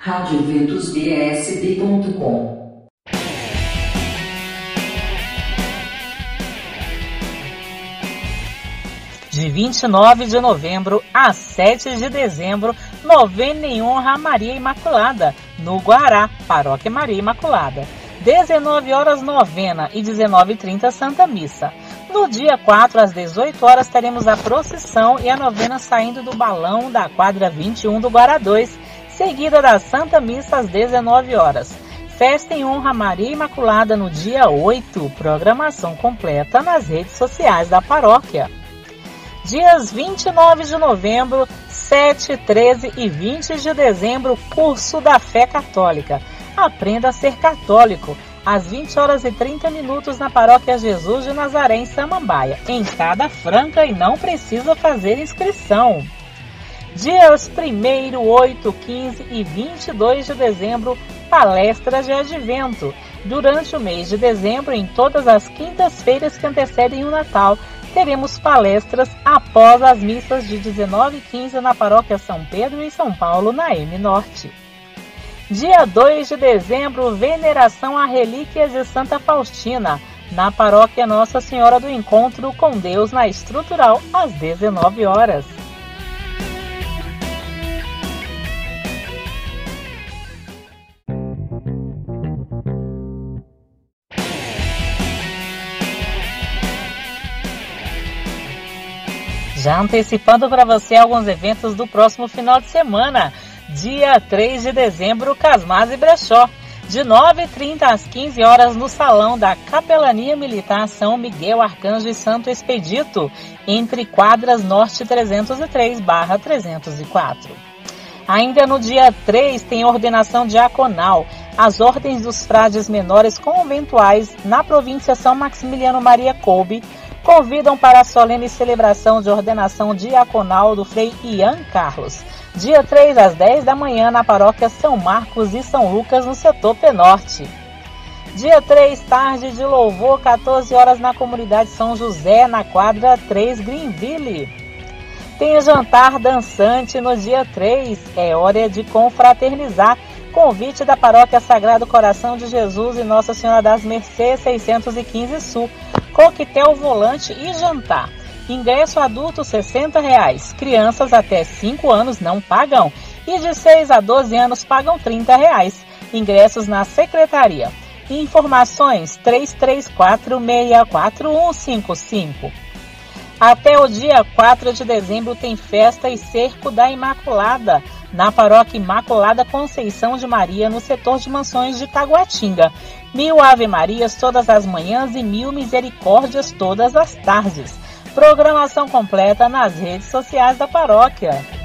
radioventusbsb.com De 29 de novembro a 7 de dezembro, novena em honra a Maria Imaculada, no Guará, Paróquia Maria Imaculada. 19 horas novena e 19h30 Santa Missa. No dia 4 às 18 horas teremos a procissão e a novena saindo do balão da quadra 21 do Guará 2, seguida da Santa Missa às 19 horas. Festa em honra a Maria Imaculada no dia 8, programação completa nas redes sociais da paróquia. Dias 29 de novembro, 7, 13 e 20 de dezembro, curso da fé católica. Aprenda a ser católico. Às 20 horas e 30 minutos na Paróquia Jesus de Nazaré, em Samambaia. Entrada franca e não precisa fazer inscrição. Dias 1, 8, 15 e 22 de dezembro, palestra de advento. Durante o mês de dezembro, em todas as quintas-feiras que antecedem o Natal, teremos palestras após as missas de 19 e 15 na Paróquia São Pedro e São Paulo, na M Norte. Dia 2 de dezembro, veneração a relíquias de Santa Faustina, na Paróquia Nossa Senhora do Encontro com Deus na Estrutural, às 19 horas. Já antecipando para você alguns eventos do próximo final de semana. Dia 3 de dezembro, Casmaz e Brechó. De 9h30 às 15 horas no Salão da Capelania Militar São Miguel Arcanjo e Santo Expedito, entre quadras Norte 303-304. Ainda no dia 3 tem ordenação diaconal. As ordens dos frades menores conventuais na província São Maximiliano Maria Coube convidam para a solene celebração de ordenação diaconal do Frei Ian Carlos, dia 3 às 10 da manhã na paróquia São Marcos e São Lucas, no setor Penorte. Dia 3, tarde de louvor, 14 horas na comunidade São José, na quadra 3 Greenville. Tem jantar dançante no dia 3, é hora de confraternizar. Convite da Paróquia Sagrado Coração de Jesus e Nossa Senhora das Mercês 615 Sul coquetel volante e jantar. Ingresso adulto 60 reais. crianças até 5 anos não pagam e de 6 a 12 anos pagam 30 reais. Ingressos na secretaria. Informações 334-64155. Até o dia 4 de dezembro tem festa e cerco da Imaculada na paróquia Imaculada Conceição de Maria, no setor de mansões de Taguatinga. Mil Ave Marias todas as manhãs e mil misericórdias todas as tardes. Programação completa nas redes sociais da paróquia.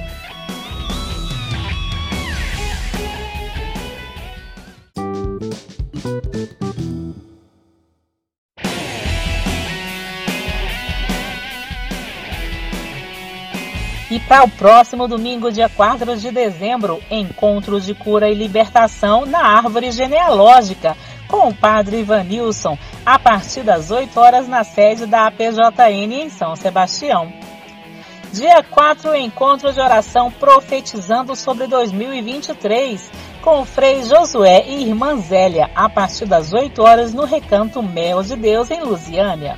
E para o próximo domingo, dia 4 de dezembro, encontros de cura e libertação na árvore genealógica com o padre Ivanilson, a partir das 8 horas na sede da APJN em São Sebastião. Dia 4, encontro de oração profetizando sobre 2023, com o Frei Josué e Irmã Zélia, a partir das 8 horas no Recanto Mel de Deus, em Lusiânia.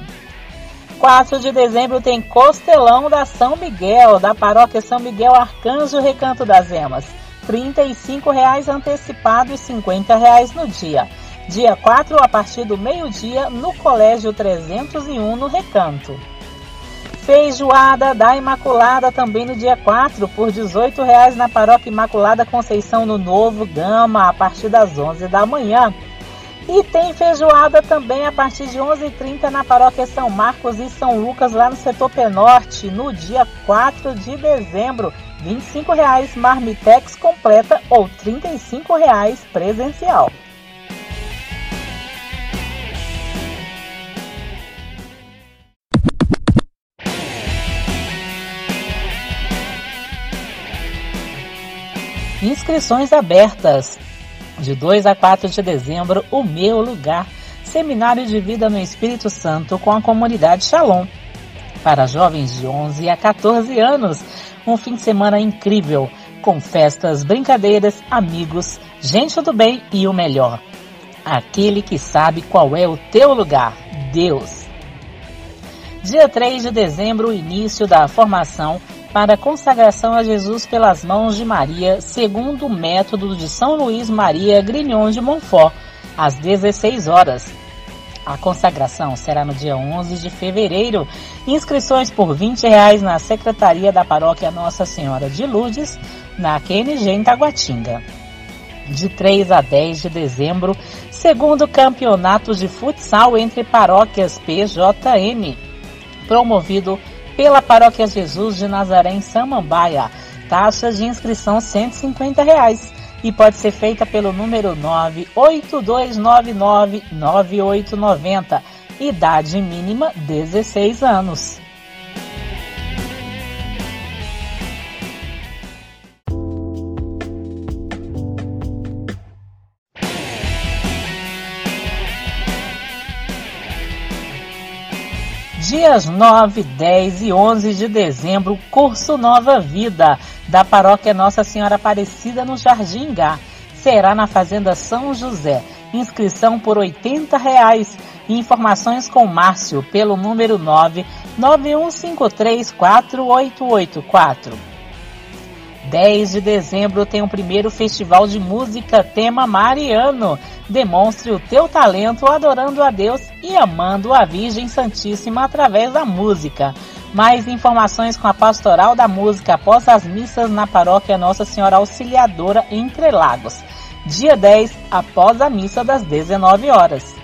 4 de dezembro tem Costelão da São Miguel, da paróquia São Miguel Arcanjo Recanto das Emas. R$ 35,00 antecipado e R$ 50,00 no dia. Dia 4, a partir do meio-dia, no Colégio 301, no Recanto. Feijoada da Imaculada também no dia 4, por R$ 18,00 na Paróquia Imaculada Conceição no Novo Gama, a partir das 11 da manhã. E tem feijoada também a partir de 11h30 na paróquia São Marcos e São Lucas, lá no setor Penorte, no dia 4 de dezembro. R$ 25,00 marmitex completa ou R$ 35,00 presencial. Inscrições abertas. De 2 a 4 de dezembro, o meu lugar. Seminário de Vida no Espírito Santo com a comunidade Shalom. Para jovens de 11 a 14 anos, um fim de semana incrível com festas, brincadeiras, amigos, gente do bem e o melhor. Aquele que sabe qual é o teu lugar, Deus. Dia 3 de dezembro, o início da formação para a consagração a Jesus pelas mãos de Maria, segundo o método de São Luís Maria Grignon de Montfort, às 16 horas. A consagração será no dia 11 de fevereiro. Inscrições por 20 reais na Secretaria da Paróquia Nossa Senhora de Lourdes, na QNG em Taguatinga. De 3 a 10 de dezembro, segundo campeonato de futsal entre paróquias PJN promovido pela Paróquia Jesus de Nazaré em Samambaia. Taxa de inscrição 150 reais e pode ser feita pelo número 982999890. Idade mínima 16 anos. Dias 9, 10 e 11 de dezembro, curso Nova Vida, da paróquia Nossa Senhora Aparecida no Jardim Gá. Será na Fazenda São José. Inscrição por 80 reais. Informações com Márcio pelo número 9 91534884. 10 de dezembro tem o primeiro festival de música tema Mariano. Demonstre o teu talento adorando a Deus e amando a Virgem Santíssima através da música. Mais informações com a Pastoral da Música após as missas na paróquia Nossa Senhora Auxiliadora em Entrelagos. Dia 10, após a missa das 19 horas.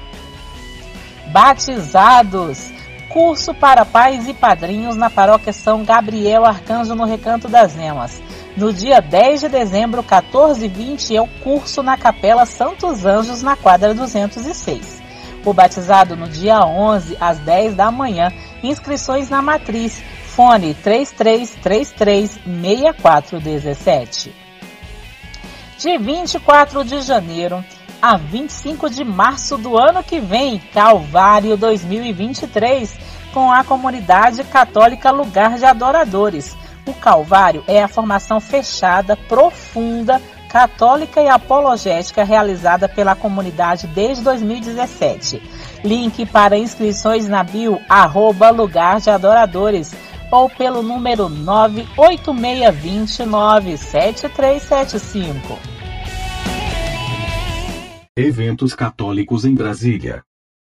Batizados! Curso para pais e padrinhos na paróquia São Gabriel Arcanjo no Recanto das Emas. No dia 10 de dezembro, 14 e 20, é o curso na Capela Santos Anjos, na quadra 206. O batizado no dia 11, às 10 da manhã. Inscrições na matriz. Fone 3333-6417. De 24 de janeiro a 25 de março do ano que vem, Calvário 2023, com a comunidade católica Lugar de Adoradores o Calvário é a formação fechada, profunda, católica e apologética realizada pela comunidade desde 2017. Link para inscrições na bio arroba lugar de adoradores ou pelo número 986297375. Eventos católicos em Brasília.